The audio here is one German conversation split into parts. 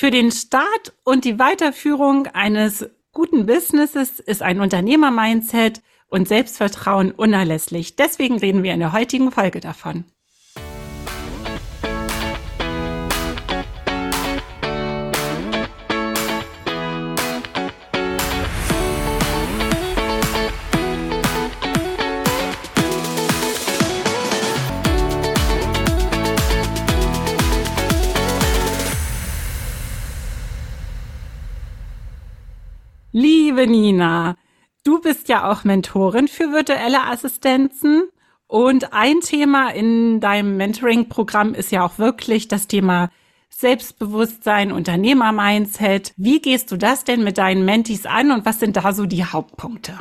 Für den Start und die Weiterführung eines guten Businesses ist ein Unternehmer-Mindset und Selbstvertrauen unerlässlich. Deswegen reden wir in der heutigen Folge davon. Liebe Nina, du bist ja auch Mentorin für virtuelle Assistenzen. Und ein Thema in deinem Mentoring-Programm ist ja auch wirklich das Thema Selbstbewusstsein, Unternehmer-Mindset. Wie gehst du das denn mit deinen Mentees an und was sind da so die Hauptpunkte?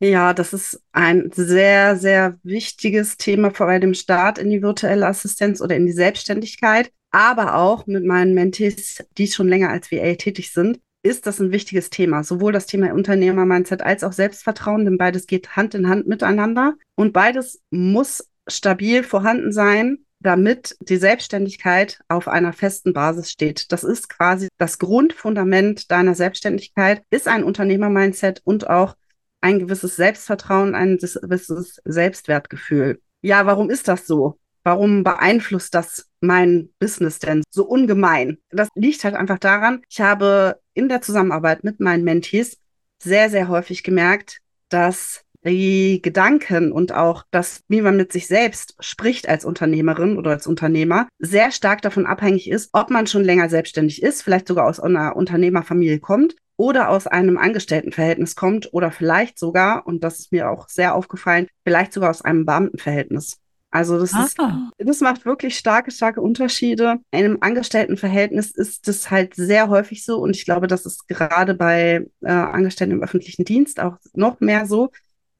Ja, das ist ein sehr, sehr wichtiges Thema vor allem im Start in die virtuelle Assistenz oder in die Selbstständigkeit, aber auch mit meinen Mentees, die schon länger als VA tätig sind ist das ein wichtiges Thema. Sowohl das Thema Unternehmer-Mindset als auch Selbstvertrauen, denn beides geht Hand in Hand miteinander. Und beides muss stabil vorhanden sein, damit die Selbstständigkeit auf einer festen Basis steht. Das ist quasi das Grundfundament deiner Selbstständigkeit, ist ein Unternehmer-Mindset und auch ein gewisses Selbstvertrauen, ein gewisses Selbstwertgefühl. Ja, warum ist das so? Warum beeinflusst das mein Business denn so ungemein? Das liegt halt einfach daran, ich habe in der Zusammenarbeit mit meinen Mentees sehr, sehr häufig gemerkt, dass die Gedanken und auch das, wie man mit sich selbst spricht als Unternehmerin oder als Unternehmer, sehr stark davon abhängig ist, ob man schon länger selbstständig ist, vielleicht sogar aus einer Unternehmerfamilie kommt oder aus einem Angestelltenverhältnis kommt oder vielleicht sogar, und das ist mir auch sehr aufgefallen, vielleicht sogar aus einem Beamtenverhältnis. Also das, ist, ah. das macht wirklich starke, starke Unterschiede. In einem Angestelltenverhältnis ist das halt sehr häufig so und ich glaube, das ist gerade bei äh, Angestellten im öffentlichen Dienst auch noch mehr so,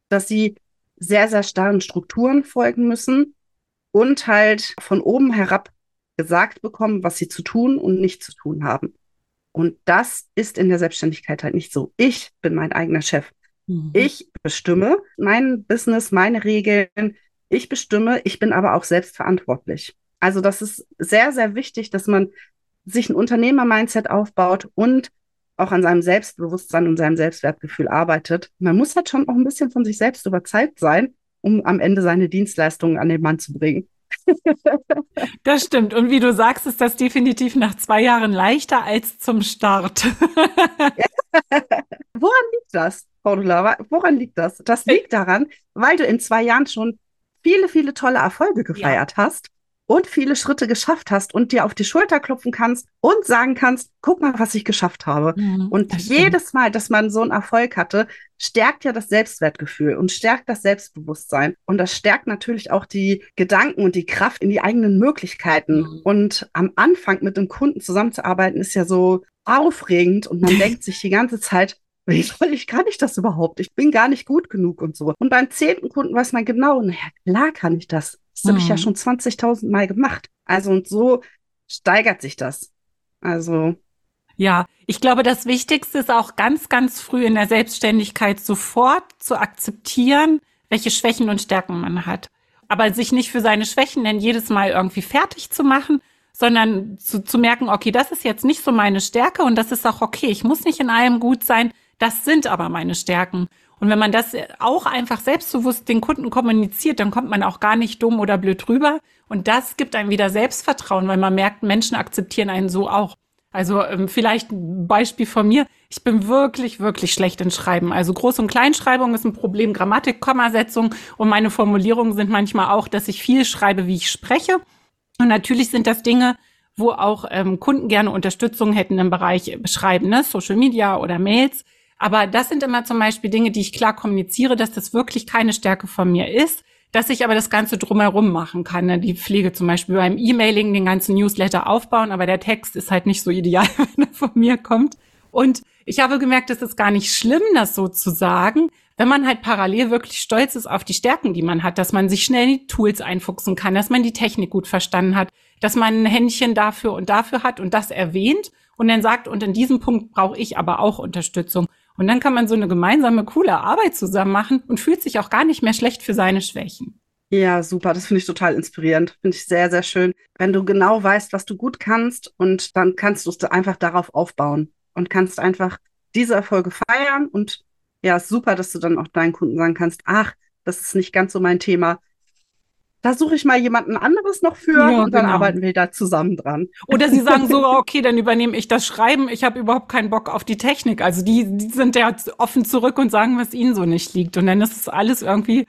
dass sie sehr, sehr starren Strukturen folgen müssen und halt von oben herab gesagt bekommen, was sie zu tun und nicht zu tun haben. Und das ist in der Selbstständigkeit halt nicht so. Ich bin mein eigener Chef. Mhm. Ich bestimme mein Business, meine Regeln, ich bestimme, ich bin aber auch selbstverantwortlich. Also das ist sehr, sehr wichtig, dass man sich ein Unternehmer-Mindset aufbaut und auch an seinem Selbstbewusstsein und seinem Selbstwertgefühl arbeitet. Man muss halt schon auch ein bisschen von sich selbst überzeugt sein, um am Ende seine Dienstleistungen an den Mann zu bringen. Das stimmt. Und wie du sagst, ist das definitiv nach zwei Jahren leichter als zum Start. Woran liegt das, Paula? Woran liegt das? Das liegt daran, weil du in zwei Jahren schon viele, viele tolle Erfolge gefeiert ja. hast und viele Schritte geschafft hast und dir auf die Schulter klopfen kannst und sagen kannst, guck mal, was ich geschafft habe. Mhm, und jedes Mal, dass man so einen Erfolg hatte, stärkt ja das Selbstwertgefühl und stärkt das Selbstbewusstsein. Und das stärkt natürlich auch die Gedanken und die Kraft in die eigenen Möglichkeiten. Mhm. Und am Anfang mit dem Kunden zusammenzuarbeiten ist ja so aufregend und man denkt sich die ganze Zeit, wie soll ich, kann ich das überhaupt? Ich bin gar nicht gut genug und so. Und beim zehnten Kunden weiß man genau, naja, klar kann ich das. Das mhm. habe ich ja mhm. schon 20.000 Mal gemacht. Also und so steigert sich das. Also. Ja, ich glaube, das Wichtigste ist auch ganz, ganz früh in der Selbstständigkeit sofort zu akzeptieren, welche Schwächen und Stärken man hat. Aber sich nicht für seine Schwächen denn jedes Mal irgendwie fertig zu machen, sondern zu, zu merken, okay, das ist jetzt nicht so meine Stärke und das ist auch okay. Ich muss nicht in allem gut sein. Das sind aber meine Stärken. Und wenn man das auch einfach selbstbewusst den Kunden kommuniziert, dann kommt man auch gar nicht dumm oder blöd rüber. Und das gibt einem wieder Selbstvertrauen, weil man merkt, Menschen akzeptieren einen so auch. Also ähm, vielleicht ein Beispiel von mir. Ich bin wirklich, wirklich schlecht in Schreiben. Also Groß- und Kleinschreibung ist ein Problem, Grammatik, Kommasetzung und meine Formulierungen sind manchmal auch, dass ich viel schreibe, wie ich spreche. Und natürlich sind das Dinge, wo auch ähm, Kunden gerne Unterstützung hätten im Bereich Schreiben, ne? Social Media oder Mails. Aber das sind immer zum Beispiel Dinge, die ich klar kommuniziere, dass das wirklich keine Stärke von mir ist, dass ich aber das Ganze drumherum machen kann. Ne? Die Pflege zum Beispiel beim E-Mailing, den ganzen Newsletter aufbauen, aber der Text ist halt nicht so ideal, wenn er von mir kommt. Und ich habe gemerkt, es ist gar nicht schlimm, das so zu sagen, wenn man halt parallel wirklich stolz ist auf die Stärken, die man hat, dass man sich schnell in die Tools einfuchsen kann, dass man die Technik gut verstanden hat, dass man ein Händchen dafür und dafür hat und das erwähnt und dann sagt, und in diesem Punkt brauche ich aber auch Unterstützung. Und dann kann man so eine gemeinsame, coole Arbeit zusammen machen und fühlt sich auch gar nicht mehr schlecht für seine Schwächen. Ja, super. Das finde ich total inspirierend. Finde ich sehr, sehr schön. Wenn du genau weißt, was du gut kannst und dann kannst du es einfach darauf aufbauen und kannst einfach diese Erfolge feiern und ja, super, dass du dann auch deinen Kunden sagen kannst, ach, das ist nicht ganz so mein Thema da suche ich mal jemanden anderes noch für ja, und dann genau. arbeiten wir da zusammen dran. Oder sie sagen so, okay, dann übernehme ich das Schreiben, ich habe überhaupt keinen Bock auf die Technik. Also die, die sind ja offen zurück und sagen, was ihnen so nicht liegt. Und dann ist es alles irgendwie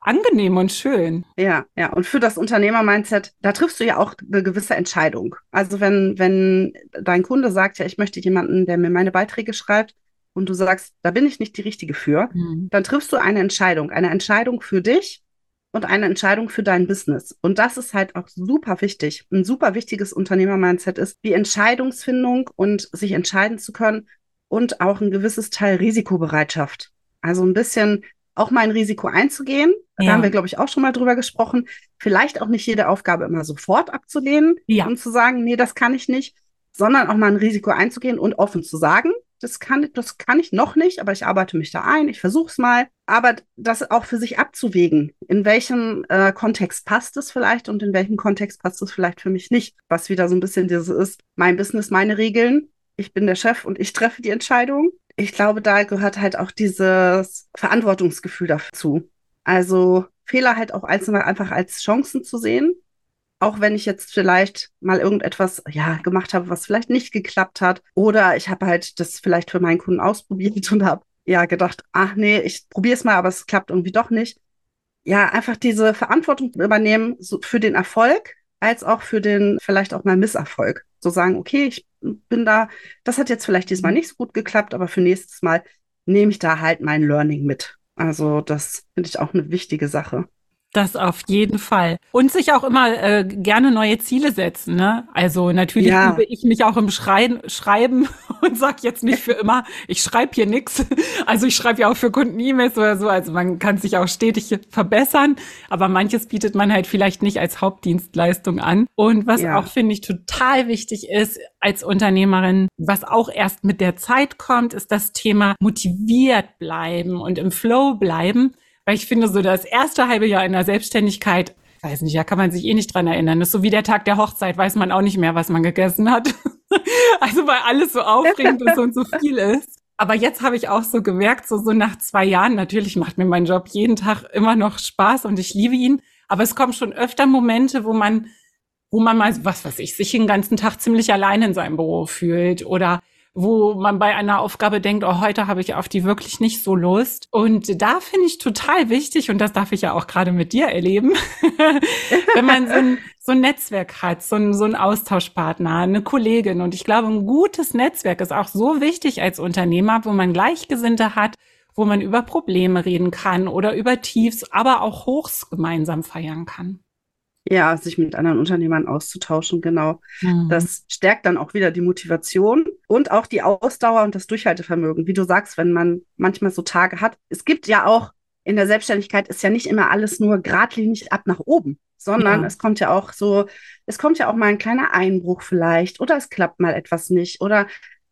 angenehm und schön. Ja, ja. Und für das Unternehmer-Mindset, da triffst du ja auch eine gewisse Entscheidung. Also wenn, wenn dein Kunde sagt, ja, ich möchte jemanden, der mir meine Beiträge schreibt, und du sagst, da bin ich nicht die Richtige für, mhm. dann triffst du eine Entscheidung. Eine Entscheidung für dich, und eine Entscheidung für dein Business. Und das ist halt auch super wichtig. Ein super wichtiges Unternehmer-Mindset ist die Entscheidungsfindung und sich entscheiden zu können und auch ein gewisses Teil Risikobereitschaft. Also ein bisschen auch mal ein Risiko einzugehen. Ja. Da haben wir, glaube ich, auch schon mal drüber gesprochen. Vielleicht auch nicht jede Aufgabe immer sofort abzulehnen ja. und zu sagen, nee, das kann ich nicht, sondern auch mal ein Risiko einzugehen und offen zu sagen, das kann, das kann ich noch nicht, aber ich arbeite mich da ein, ich versuche es mal. Aber das auch für sich abzuwägen, in welchem äh, Kontext passt es vielleicht und in welchem Kontext passt es vielleicht für mich nicht. Was wieder so ein bisschen dieses ist, mein Business, meine Regeln, ich bin der Chef und ich treffe die Entscheidung. Ich glaube, da gehört halt auch dieses Verantwortungsgefühl dazu. Also Fehler halt auch einfach als Chancen zu sehen auch wenn ich jetzt vielleicht mal irgendetwas ja gemacht habe, was vielleicht nicht geklappt hat, oder ich habe halt das vielleicht für meinen Kunden ausprobiert und habe ja gedacht, ach nee, ich probiere es mal, aber es klappt irgendwie doch nicht. Ja, einfach diese Verantwortung übernehmen so für den Erfolg als auch für den vielleicht auch mal Misserfolg. So sagen, okay, ich bin da, das hat jetzt vielleicht diesmal nicht so gut geklappt, aber für nächstes Mal nehme ich da halt mein Learning mit. Also das finde ich auch eine wichtige Sache. Das auf jeden Fall. Und sich auch immer äh, gerne neue Ziele setzen. Ne? Also natürlich ja. übe ich mich auch im Schreien, Schreiben und sag jetzt nicht für immer, ich schreibe hier nix. Also ich schreibe ja auch für Kunden E-Mails oder so. Also man kann sich auch stetig verbessern. Aber manches bietet man halt vielleicht nicht als Hauptdienstleistung an. Und was ja. auch, finde ich, total wichtig ist als Unternehmerin, was auch erst mit der Zeit kommt, ist das Thema motiviert bleiben und im Flow bleiben. Weil ich finde, so das erste halbe Jahr in der Selbstständigkeit, weiß nicht, da kann man sich eh nicht dran erinnern. Das ist so wie der Tag der Hochzeit, weiß man auch nicht mehr, was man gegessen hat. also weil alles so aufregend ist und so viel ist. Aber jetzt habe ich auch so gemerkt, so, so nach zwei Jahren, natürlich macht mir mein Job jeden Tag immer noch Spaß und ich liebe ihn. Aber es kommen schon öfter Momente, wo man, wo man mal, was weiß ich, sich den ganzen Tag ziemlich allein in seinem Büro fühlt oder wo man bei einer Aufgabe denkt, oh, heute habe ich auf die wirklich nicht so Lust. Und da finde ich total wichtig, und das darf ich ja auch gerade mit dir erleben, wenn man so ein, so ein Netzwerk hat, so ein, so ein Austauschpartner, eine Kollegin. Und ich glaube, ein gutes Netzwerk ist auch so wichtig als Unternehmer, wo man Gleichgesinnte hat, wo man über Probleme reden kann oder über Tiefs, aber auch Hochs gemeinsam feiern kann. Ja, sich mit anderen Unternehmern auszutauschen, genau. Mhm. Das stärkt dann auch wieder die Motivation und auch die Ausdauer und das Durchhaltevermögen. Wie du sagst, wenn man manchmal so Tage hat. Es gibt ja auch in der Selbstständigkeit ist ja nicht immer alles nur geradlinig ab nach oben, sondern ja. es kommt ja auch so, es kommt ja auch mal ein kleiner Einbruch vielleicht oder es klappt mal etwas nicht oder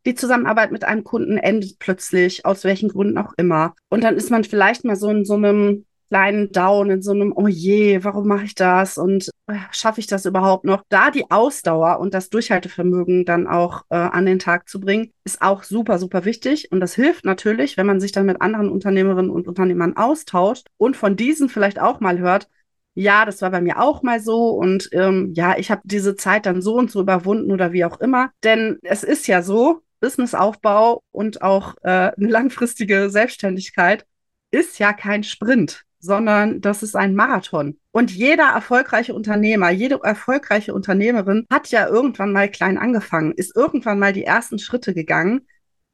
die Zusammenarbeit mit einem Kunden endet plötzlich, aus welchen Gründen auch immer. Und dann ist man vielleicht mal so in so einem kleinen Down, in so einem, oh je, warum mache ich das und äh, schaffe ich das überhaupt noch? Da die Ausdauer und das Durchhaltevermögen dann auch äh, an den Tag zu bringen, ist auch super, super wichtig. Und das hilft natürlich, wenn man sich dann mit anderen Unternehmerinnen und Unternehmern austauscht und von diesen vielleicht auch mal hört, ja, das war bei mir auch mal so und ähm, ja, ich habe diese Zeit dann so und so überwunden oder wie auch immer. Denn es ist ja so, Businessaufbau und auch äh, eine langfristige Selbstständigkeit ist ja kein Sprint sondern das ist ein Marathon. Und jeder erfolgreiche Unternehmer, jede erfolgreiche Unternehmerin hat ja irgendwann mal klein angefangen, ist irgendwann mal die ersten Schritte gegangen.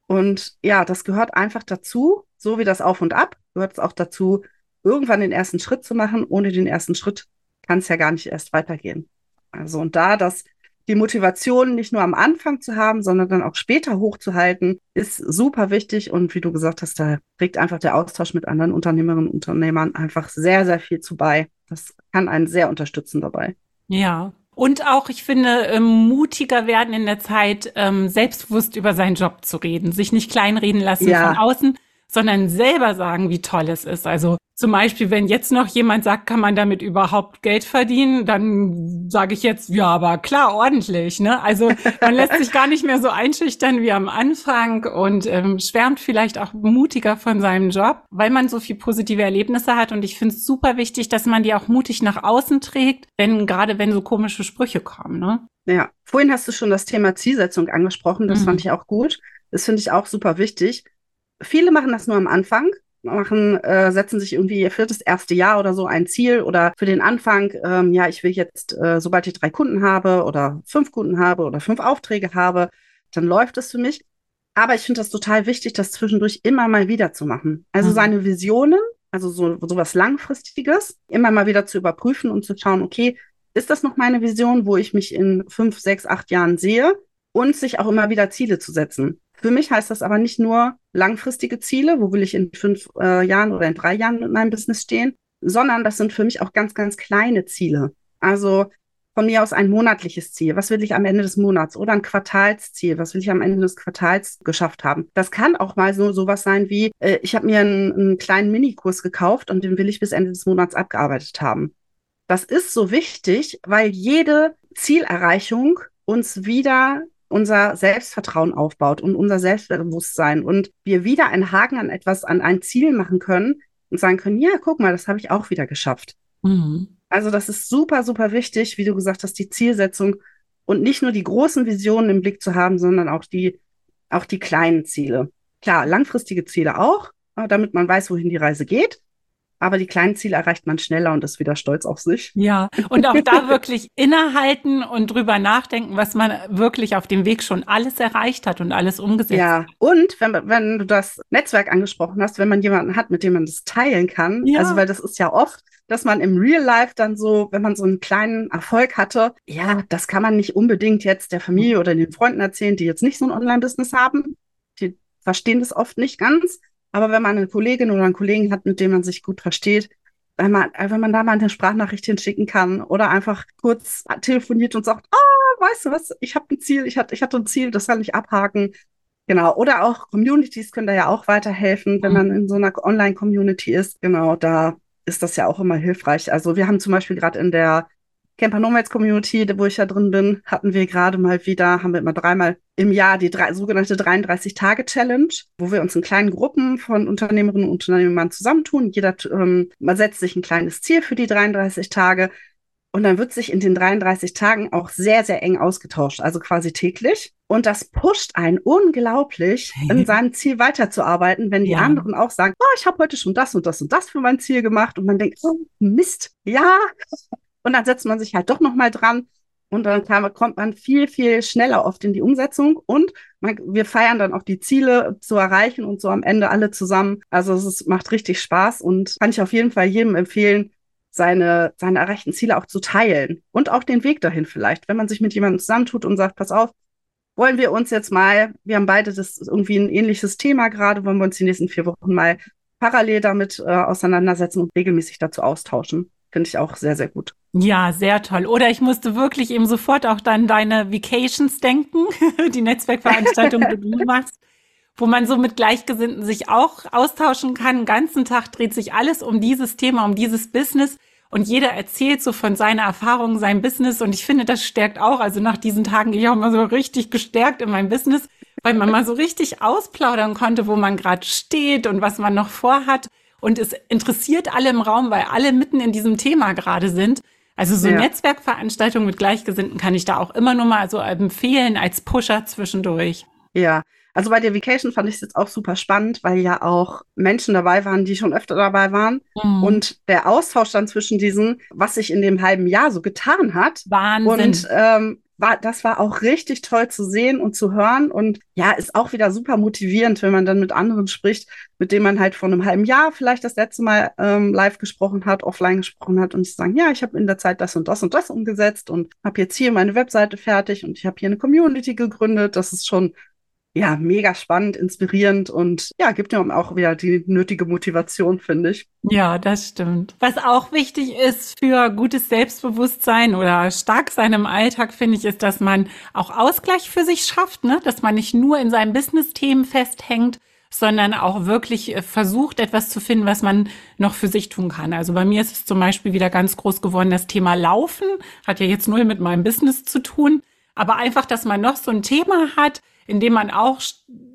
Und ja, das gehört einfach dazu, so wie das Auf und Ab, gehört es auch dazu, irgendwann den ersten Schritt zu machen. Ohne den ersten Schritt kann es ja gar nicht erst weitergehen. Also und da das die Motivation nicht nur am Anfang zu haben, sondern dann auch später hochzuhalten, ist super wichtig. Und wie du gesagt hast, da trägt einfach der Austausch mit anderen Unternehmerinnen und Unternehmern einfach sehr, sehr viel zu bei. Das kann einen sehr unterstützen dabei. Ja. Und auch, ich finde, ähm, mutiger werden in der Zeit, ähm, selbstbewusst über seinen Job zu reden, sich nicht kleinreden lassen ja. von außen, sondern selber sagen, wie toll es ist. Also zum Beispiel, wenn jetzt noch jemand sagt, kann man damit überhaupt Geld verdienen, dann sage ich jetzt, ja, aber klar, ordentlich. Ne? Also man lässt sich gar nicht mehr so einschüchtern wie am Anfang und ähm, schwärmt vielleicht auch mutiger von seinem Job, weil man so viel positive Erlebnisse hat. Und ich finde es super wichtig, dass man die auch mutig nach außen trägt, wenn gerade wenn so komische Sprüche kommen. Ne? Ja, vorhin hast du schon das Thema Zielsetzung angesprochen. Das mhm. fand ich auch gut. Das finde ich auch super wichtig. Viele machen das nur am Anfang machen, äh, setzen sich irgendwie für das erste Jahr oder so ein Ziel oder für den Anfang, ähm, ja, ich will jetzt, äh, sobald ich drei Kunden habe oder fünf Kunden habe oder fünf Aufträge habe, dann läuft es für mich. Aber ich finde das total wichtig, das zwischendurch immer mal wieder zu machen. Also mhm. seine Visionen, also so, so was Langfristiges, immer mal wieder zu überprüfen und zu schauen, okay, ist das noch meine Vision, wo ich mich in fünf, sechs, acht Jahren sehe? Und sich auch immer wieder Ziele zu setzen. Für mich heißt das aber nicht nur langfristige Ziele, wo will ich in fünf äh, Jahren oder in drei Jahren mit meinem Business stehen, sondern das sind für mich auch ganz, ganz kleine Ziele. Also von mir aus ein monatliches Ziel. Was will ich am Ende des Monats? Oder ein Quartalsziel. Was will ich am Ende des Quartals geschafft haben? Das kann auch mal so sowas sein wie, äh, ich habe mir einen, einen kleinen Minikurs gekauft und den will ich bis Ende des Monats abgearbeitet haben. Das ist so wichtig, weil jede Zielerreichung uns wieder unser Selbstvertrauen aufbaut und unser Selbstbewusstsein und wir wieder einen Haken an etwas, an ein Ziel machen können und sagen können, ja, guck mal, das habe ich auch wieder geschafft. Mhm. Also das ist super, super wichtig, wie du gesagt hast, die Zielsetzung und nicht nur die großen Visionen im Blick zu haben, sondern auch die, auch die kleinen Ziele. Klar, langfristige Ziele auch, damit man weiß, wohin die Reise geht aber die kleinen Ziele erreicht man schneller und ist wieder stolz auf sich. Ja, und auch da wirklich innehalten und drüber nachdenken, was man wirklich auf dem Weg schon alles erreicht hat und alles umgesetzt ja. hat. Und wenn, wenn du das Netzwerk angesprochen hast, wenn man jemanden hat, mit dem man das teilen kann, ja. also weil das ist ja oft, dass man im Real Life dann so, wenn man so einen kleinen Erfolg hatte, ja, das kann man nicht unbedingt jetzt der Familie oder den Freunden erzählen, die jetzt nicht so ein Online-Business haben. Die verstehen das oft nicht ganz. Aber wenn man eine Kollegin oder einen Kollegen hat, mit dem man sich gut versteht, wenn man, wenn man da mal eine Sprachnachricht hinschicken kann oder einfach kurz telefoniert und sagt, ah, oh, weißt du was, ich habe ein Ziel, ich hatte, ich hatte ein Ziel, das kann ich abhaken. Genau. Oder auch Communities können da ja auch weiterhelfen, wenn mhm. man in so einer Online-Community ist. Genau, da ist das ja auch immer hilfreich. Also wir haben zum Beispiel gerade in der Camper Nomads Community, wo ich ja drin bin, hatten wir gerade mal wieder, haben wir immer dreimal im Jahr die drei, sogenannte 33-Tage-Challenge, wo wir uns in kleinen Gruppen von Unternehmerinnen und Unternehmern zusammentun. Jeder, ähm, man setzt sich ein kleines Ziel für die 33 Tage und dann wird sich in den 33 Tagen auch sehr, sehr eng ausgetauscht, also quasi täglich. Und das pusht einen unglaublich, in seinem Ziel weiterzuarbeiten, wenn die ja. anderen auch sagen, oh, ich habe heute schon das und das und das für mein Ziel gemacht. Und man denkt, oh, Mist, ja, und dann setzt man sich halt doch nochmal dran. Und dann kam, kommt man viel, viel schneller oft in die Umsetzung. Und man, wir feiern dann auch die Ziele zu erreichen und so am Ende alle zusammen. Also es ist, macht richtig Spaß und kann ich auf jeden Fall jedem empfehlen, seine, seine erreichten Ziele auch zu teilen. Und auch den Weg dahin vielleicht. Wenn man sich mit jemandem zusammentut und sagt, pass auf, wollen wir uns jetzt mal, wir haben beide das irgendwie ein ähnliches Thema gerade, wollen wir uns die nächsten vier Wochen mal parallel damit äh, auseinandersetzen und regelmäßig dazu austauschen. Finde ich auch sehr, sehr gut. Ja, sehr toll. Oder ich musste wirklich eben sofort auch dann deine Vacations denken, die Netzwerkveranstaltung, die du machst, wo man so mit Gleichgesinnten sich auch austauschen kann. Den ganzen Tag dreht sich alles um dieses Thema, um dieses Business. Und jeder erzählt so von seiner Erfahrung, seinem Business. Und ich finde, das stärkt auch. Also nach diesen Tagen gehe ich auch mal so richtig gestärkt in mein Business, weil man mal so richtig ausplaudern konnte, wo man gerade steht und was man noch vorhat. Und es interessiert alle im Raum, weil alle mitten in diesem Thema gerade sind. Also so ja. Netzwerkveranstaltungen mit Gleichgesinnten kann ich da auch immer nur mal so empfehlen als Pusher zwischendurch. Ja, also bei der Vacation fand ich es jetzt auch super spannend, weil ja auch Menschen dabei waren, die schon öfter dabei waren. Mhm. Und der Austausch dann zwischen diesen, was sich in dem halben Jahr so getan hat. Wahnsinn. Und ähm, war, das war auch richtig toll zu sehen und zu hören und ja, ist auch wieder super motivierend, wenn man dann mit anderen spricht, mit denen man halt vor einem halben Jahr vielleicht das letzte Mal ähm, live gesprochen hat, offline gesprochen hat und sie sagen, ja, ich habe in der Zeit das und das und das umgesetzt und habe jetzt hier meine Webseite fertig und ich habe hier eine Community gegründet. Das ist schon ja, mega spannend, inspirierend und ja, gibt ja auch wieder die nötige Motivation, finde ich. Ja, das stimmt. Was auch wichtig ist für gutes Selbstbewusstsein oder stark sein im Alltag, finde ich, ist, dass man auch Ausgleich für sich schafft, ne? dass man nicht nur in seinen Business-Themen festhängt, sondern auch wirklich äh, versucht, etwas zu finden, was man noch für sich tun kann. Also bei mir ist es zum Beispiel wieder ganz groß geworden, das Thema Laufen. Hat ja jetzt null mit meinem Business zu tun. Aber einfach, dass man noch so ein Thema hat, in dem man auch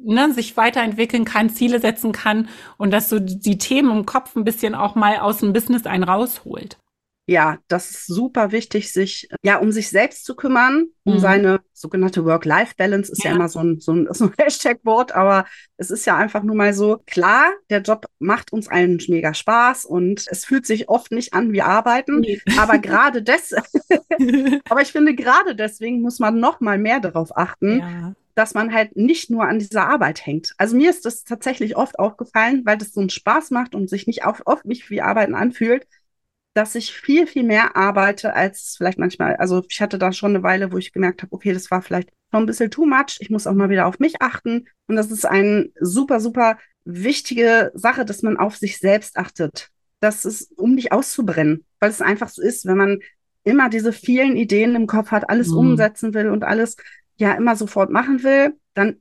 ne, sich weiterentwickeln kann, Ziele setzen kann und dass so die Themen im Kopf ein bisschen auch mal aus dem Business einen rausholt. Ja, das ist super wichtig, sich ja um sich selbst zu kümmern, um mhm. seine sogenannte Work-Life-Balance ist ja. ja, immer so ein, so ein, so ein Hashtag-Wort, aber es ist ja einfach nur mal so, klar, der Job macht uns allen mega Spaß und es fühlt sich oft nicht an wie Arbeiten, nee. aber gerade des, aber ich finde, gerade deswegen muss man noch mal mehr darauf achten, ja dass man halt nicht nur an dieser Arbeit hängt. Also mir ist das tatsächlich oft aufgefallen, weil das so einen Spaß macht und sich nicht auf, oft nicht wie Arbeiten anfühlt, dass ich viel, viel mehr arbeite als vielleicht manchmal. Also ich hatte da schon eine Weile, wo ich gemerkt habe, okay, das war vielleicht schon ein bisschen too much. Ich muss auch mal wieder auf mich achten. Und das ist eine super, super wichtige Sache, dass man auf sich selbst achtet. Das ist, um nicht auszubrennen, weil es einfach so ist, wenn man immer diese vielen Ideen im Kopf hat, alles mhm. umsetzen will und alles ja immer sofort machen will, dann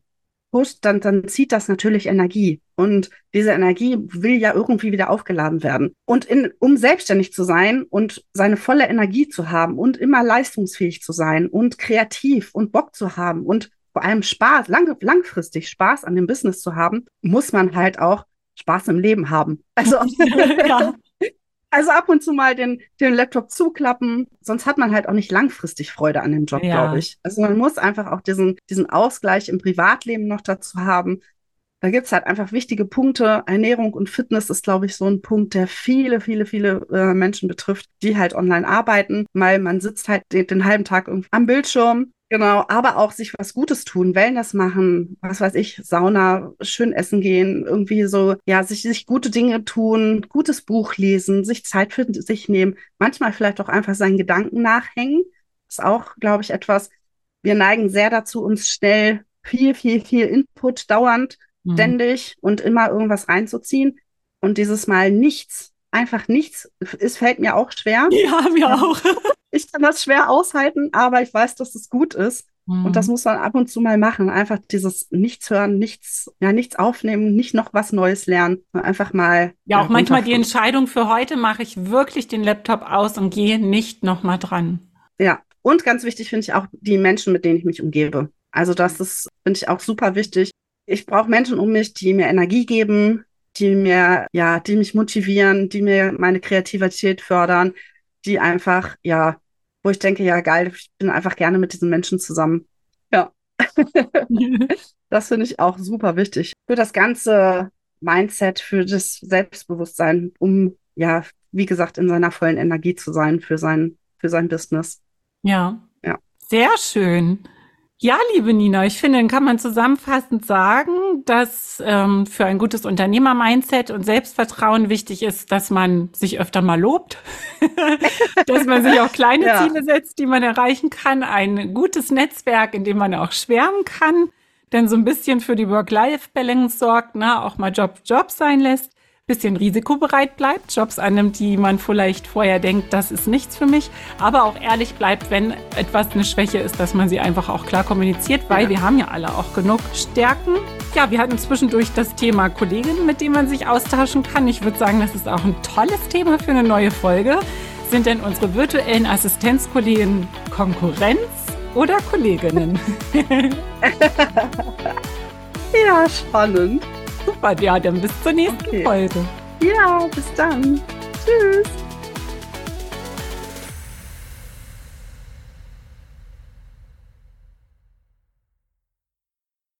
pusht, dann, dann zieht das natürlich Energie. Und diese Energie will ja irgendwie wieder aufgeladen werden. Und in, um selbstständig zu sein und seine volle Energie zu haben und immer leistungsfähig zu sein und kreativ und Bock zu haben und vor allem Spaß, lang, langfristig Spaß an dem Business zu haben, muss man halt auch Spaß im Leben haben. Also ja. Also ab und zu mal den, den Laptop zuklappen, sonst hat man halt auch nicht langfristig Freude an dem Job, ja. glaube ich. Also man muss einfach auch diesen, diesen Ausgleich im Privatleben noch dazu haben. Da gibt's halt einfach wichtige Punkte. Ernährung und Fitness ist, glaube ich, so ein Punkt, der viele, viele, viele äh, Menschen betrifft, die halt online arbeiten, weil man sitzt halt den, den halben Tag am Bildschirm Genau, aber auch sich was Gutes tun, Wellness machen, was weiß ich, Sauna, schön essen gehen, irgendwie so, ja, sich, sich gute Dinge tun, gutes Buch lesen, sich Zeit für sich nehmen, manchmal vielleicht auch einfach seinen Gedanken nachhängen. Ist auch, glaube ich, etwas, wir neigen sehr dazu, uns schnell viel, viel, viel Input dauernd, mhm. ständig und immer irgendwas reinzuziehen. Und dieses Mal nichts, einfach nichts, es fällt mir auch schwer. Ja, mir auch. ich kann das schwer aushalten, aber ich weiß, dass es gut ist. Mhm. Und das muss man ab und zu mal machen. Einfach dieses Nichts hören, nichts, ja, nichts aufnehmen, nicht noch was Neues lernen. Einfach mal. Ja, auch manchmal die Entscheidung für heute mache ich wirklich den Laptop aus und gehe nicht nochmal dran. Ja. Und ganz wichtig finde ich auch die Menschen, mit denen ich mich umgebe. Also das ist, finde ich auch super wichtig. Ich brauche Menschen um mich, die mir Energie geben, die mir, ja, die mich motivieren, die mir meine Kreativität fördern, die einfach, ja, wo ich denke, ja, geil, ich bin einfach gerne mit diesen Menschen zusammen. Ja. das finde ich auch super wichtig. Für das ganze Mindset, für das Selbstbewusstsein, um, ja, wie gesagt, in seiner vollen Energie zu sein für sein, für sein Business. Ja. Ja. Sehr schön. Ja, liebe Nina, ich finde, dann kann man zusammenfassend sagen, dass ähm, für ein gutes Unternehmer-Mindset und Selbstvertrauen wichtig ist, dass man sich öfter mal lobt, dass man sich auch kleine ja. Ziele setzt, die man erreichen kann, ein gutes Netzwerk, in dem man auch schwärmen kann, denn so ein bisschen für die Work-Life-Balance sorgt, ne, auch mal Job Job sein lässt bisschen risikobereit bleibt, Jobs annimmt, die man vielleicht vorher denkt, das ist nichts für mich, aber auch ehrlich bleibt, wenn etwas eine Schwäche ist, dass man sie einfach auch klar kommuniziert, weil ja. wir haben ja alle auch genug Stärken. Ja, wir hatten zwischendurch das Thema Kolleginnen, mit denen man sich austauschen kann. Ich würde sagen, das ist auch ein tolles Thema für eine neue Folge. Sind denn unsere virtuellen Assistenzkolleginnen Konkurrenz oder Kolleginnen? ja, spannend. Super, ja, dann bis zur nächsten okay. Folge. Ja, bis dann. Tschüss.